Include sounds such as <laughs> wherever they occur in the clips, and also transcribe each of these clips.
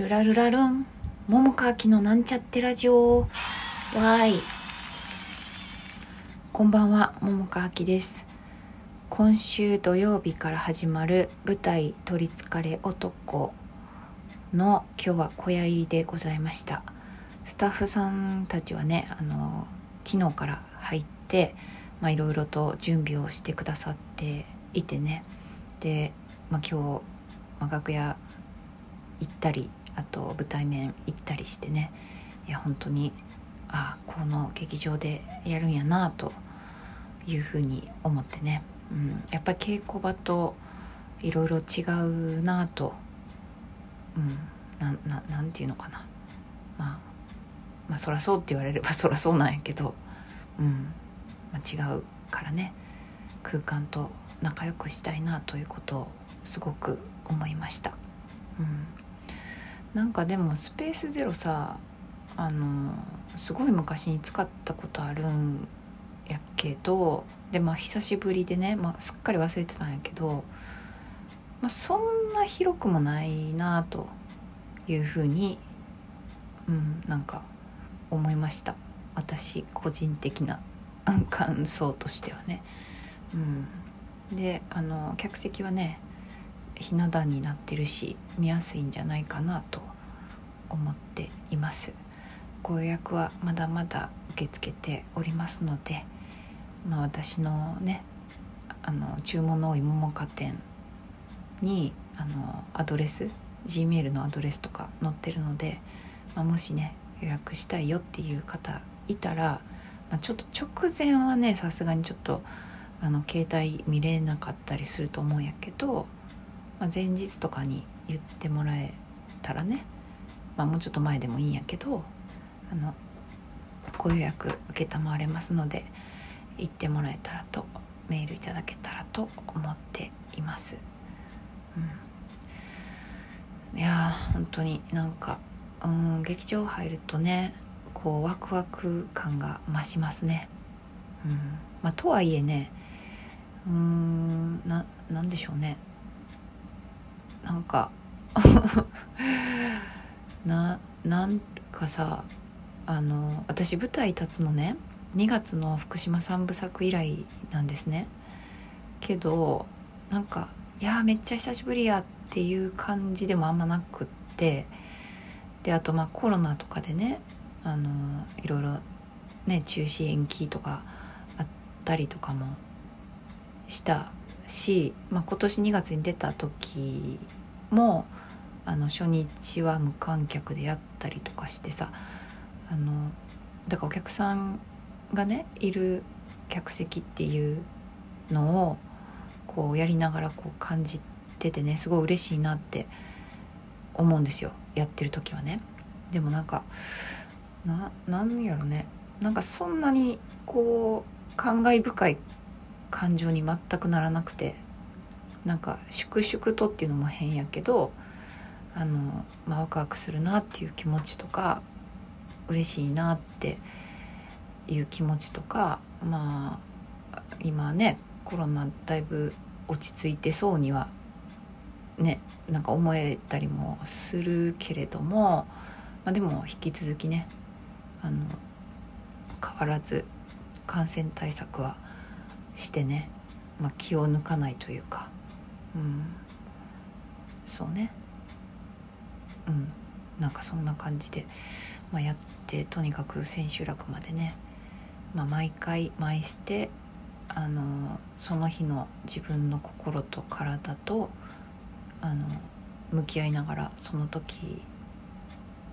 ルラルラルン。桃川きのなんちゃってラジオ。わーい。こんばんは桃川きです。今週土曜日から始まる舞台「取りつかれ男」の今日は小屋入りでございました。スタッフさんたちはねあの昨日から入っていろいろと準備をしてくださっていてね。で、まあ、今日、まあ、楽屋行ったりあと舞台面行ったりしてね。いや本当にあこの劇場でやるんやなというふうに思ってね、うん、やっぱり稽古場といろいろ違うなと、うん、なななんていうのかな、まあ、まあそらそうって言われれば <laughs> そらそうなんやけど、うんまあ、違うからね。空間と仲良くしたいなということをすごく思いました。うん。なんかでもスペースゼロさあのすごい昔に使ったことあるんやけどでまあ久しぶりでね、まあ、すっかり忘れてたんやけど、まあ、そんな広くもないなというふうにうんなんか思いました私個人的な <laughs> 感想としてはね。うん、であの客席はねひな壇になってるし見やすいんじゃないかなと思っています。ご予約はまだまだ受け付けておりますので、まあ、私のねあの注文の多い桃花店にあのアドレス G メールのアドレスとか載ってるので、まあ、もしね予約したいよっていう方いたら、まあ、ちょっと直前はねさすがにちょっとあの携帯見れなかったりすると思うんやけどまあ、前日とかに言ってもらえたらね、まあ、もうちょっと前でもいいんやけどあのご予約承れますので行ってもらえたらとメールいただけたらと思っています。うん、いやー本当になんかうん劇場入るとねこうワクワク感が増しますね。うんまあ、とはいえねうんななんでしょうねなんか <laughs> ななんかさあの私舞台立つのね2月の福島三部作以来なんですね。けどなんかいやめっちゃ久しぶりやっていう感じでもあんまなくって。であとまあコロナとかでねあのいろいろね中止延期とかあったりとかもしたし、まあ、今年2月に出た時もあの初日は無観客でやったりとかしてさあのだからお客さんがねいる客席っていうのをこうやりながらこう感じててねすごい嬉しいなって思うんですよやってる時はね。でもなんかななんやろねなんかそんなにこう感慨深い感情に全くならなくてなんか粛々とっていうのも変やけどあの、まあ、ワクワクするなっていう気持ちとか嬉しいなっていう気持ちとかまあ今ねコロナだいぶ落ち着いてそうにはねなんか思えたりもするけれども、まあ、でも引き続きねあの変わらず感染対策はしてね、まあ、気を抜かないというかうんそうね。うん。なんかそんな感じで、まあ、やってとにかく千秋楽までね、まあ、毎回毎捨てあのその日の自分の心と体とあの向き合いながらその時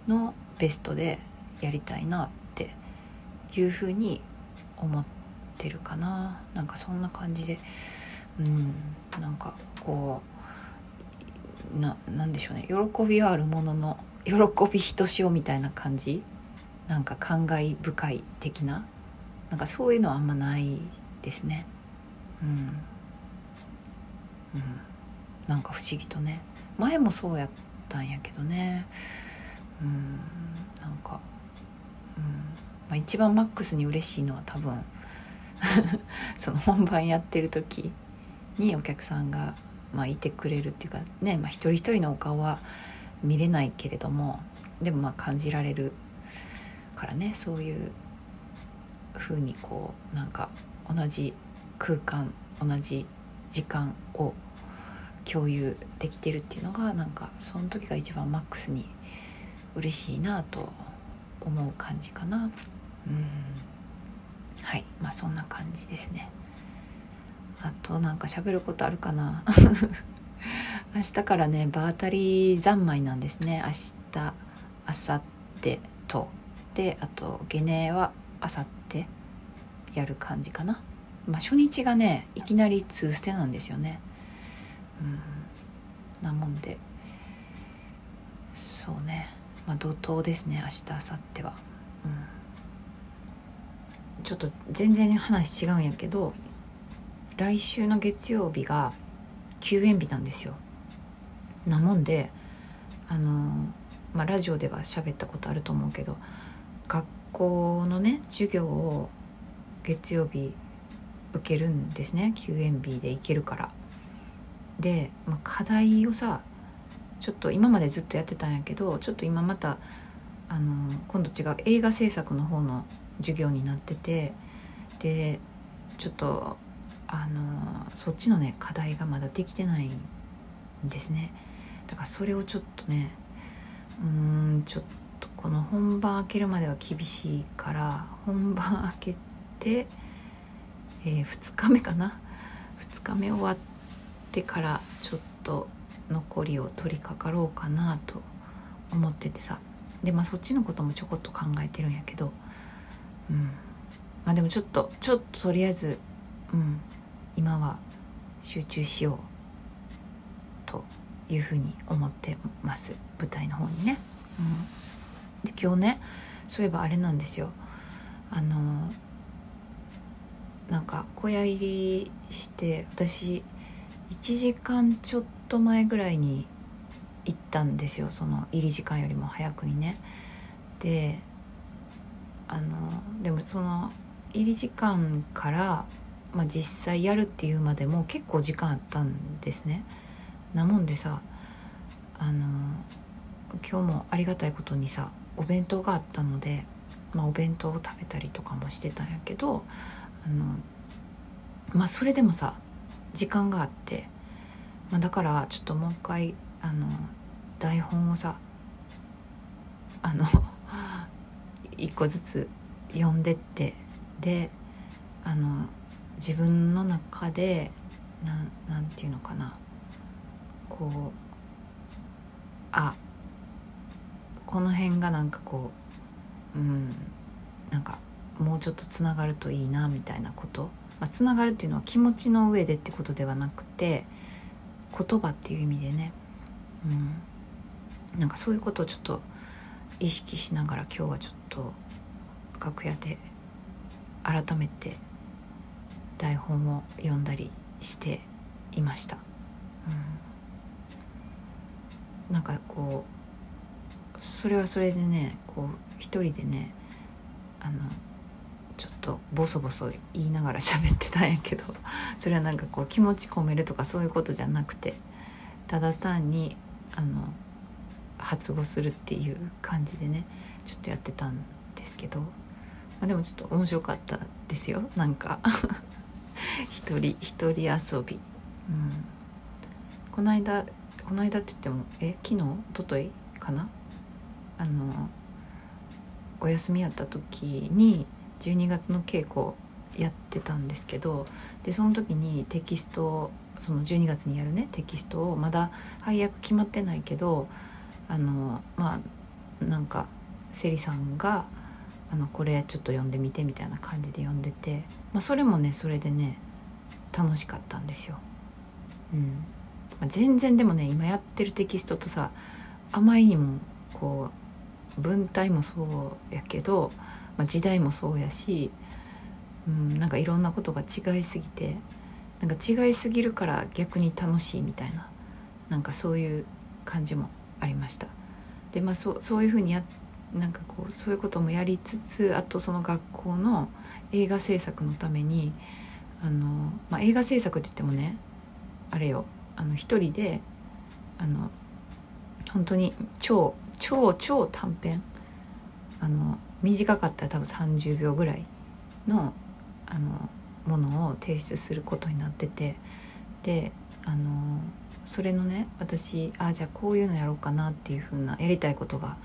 のベストでやりたいなっていうふうに思ってるかな。なんかそんな感じで。うん。なんかこうななんでしょうね。喜びはあるものの喜びひとしおみたいな感じ？なんか感慨深い的な？なんかそういうのはあんまないですね。うん。うん。なんか不思議とね。前もそうやったんやけどね。うん。なんか、うん。まあ、一番マックスに嬉しいのは多分 <laughs> その本番やってる時にお客さんが、まあ、いてくれるっていうかね、まあ、一人一人のお顔は見れないけれどもでもまあ感じられるからねそういう風にこうなんか同じ空間同じ時間を共有できてるっていうのがなんかその時が一番マックスに嬉しいなと思う感じかな。うん。はい。まあそんな感じですね。あとなんか喋ることあるかな。<laughs> 明日からね場当たり三昧なんですね。明日明後日と。であとゲネは明後日やる感じかな。まあ初日がねいきなり2ステなんですよね。うん。なもんで。そうね。まあ怒涛ですね明日明後日は。うん。ちょっと全然話違うんやけど来週の月曜日が休園日なんですよ。なもんであのまあラジオでは喋ったことあると思うけど学校のね授業を月曜日受けるんですね。休園日で行けるから。で、まあ、課題をさちょっと今までずっとやってたんやけどちょっと今またあの今度違う映画制作の方の授業になっててでちょっとあのそっちのね課題がまだできてないんですね。だからそれをちょっとねうんちょっとこの本番開けるまでは厳しいから本番開けて、えー、2日目かな？2日目終わってからちょっと残りを取り掛かろうかなと思っててさ。でまあそっちのこともちょこっと考えてるんやけど。うん。まあでもちょっとちょっととりあえずうん。今は集中しようというふうに思ってます舞台の方にね。うん、で今日ねそういえばあれなんですよあのなんか小屋入りして私1時間ちょっと前ぐらいに行ったんですよその入り時間よりも早くにね。であのでもその入り時間から、まあ、実際やるっていうまでも結構時間あったんですね。なもんでさあの今日もありがたいことにさお弁当があったので、まあ、お弁当を食べたりとかもしてたんやけどあのまあそれでもさ時間があって、まあ、だからちょっともう一回あの台本をさあの <laughs> 一個ずつ読んでってであの自分の中でななんていうのかな。こうあこの辺がなんかこううんなんかもうちょっとつながるといいなみたいなこと。まあ、つながるっていうのは気持ちの上でってことではなくて言葉っていう意味でね、うん、なんかそういうことをちょっと意識しながら今日はちょっと楽屋で改めて台本を読んだりしていました。うん、なんかこうそれはそれでねこう一人でねあのちょっとボソボソ言いながら喋ってたんやけどそれはなんかこう気持ち込めるとかそういうことじゃなくてただ単にあの発語するっていう感じでねちょっとやってたんですけど、まあ、でもちょっと面白かったですよなんか <laughs> 一人一人遊び、うん、この間この間って言ってもえ昨日？一昨日かな？あのお休みやった時に12月の稽古やってたんですけどでその時にテキストその12月にやるねテキストをまだ配役決まってないけどあのまあなんかセリさんがあのこれちょっと読んでみてみたいな感じで読んでて、まあ、それもねそれでね楽しかったんですよ。うんまあ、全然でもね今やってるテキストとさあまりにもこう文体もそうやけどまあ、時代もそうやし、うん、なんかいろんなことが違いすぎてなんか違いすぎるから逆に楽しいみたいななんかそういう感じもありました。でまあそうそういうふうにやなんかこうそういうこともやりつつあとその学校の映画制作のためにあの、まあ、映画制作って言ってもねあれよあの一人であの本当に超超超短編あの短かったら多分30秒ぐらいのあのものを提出することになっててであのそれのね私ああじゃあこういうのやろうかなっていう風なやりたいことが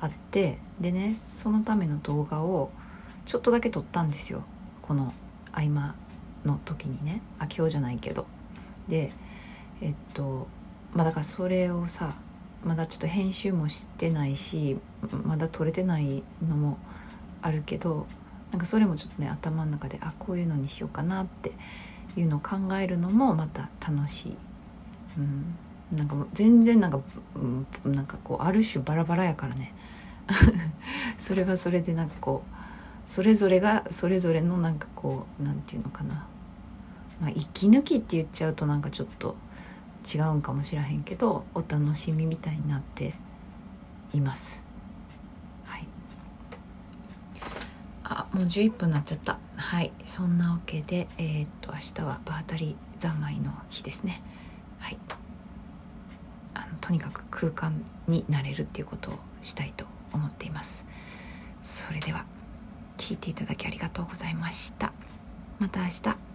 あってでねそのための動画をちょっとだけ撮ったんですよ。この合間の時にね。あ今日じゃないけど。でえっとまあだからそれをさまだちょっと編集もしてないしまだ撮れてないのもあるけどなんかそれもちょっとね頭の中であこういうのにしようかなっていうのを考えるのもまた楽しい、うん、なんかもう全然なんか、うん、なんかこうある種バラバラやからね。<laughs> それはそれでなんかこうそれぞれがそれぞれのなんかこうなんていうのかな、まあ、息抜きって言っちゃうとなんかちょっと違うんかもしらへんけどお楽しみみたいになっています。はい。あもう11分になっちゃった。はい。そんなわけでえー、っと明日は場当たり三昧の日ですね。とにかく空間になれるっていうことをしたいと思っています。それでは聞いていただきありがとうございました。また明日。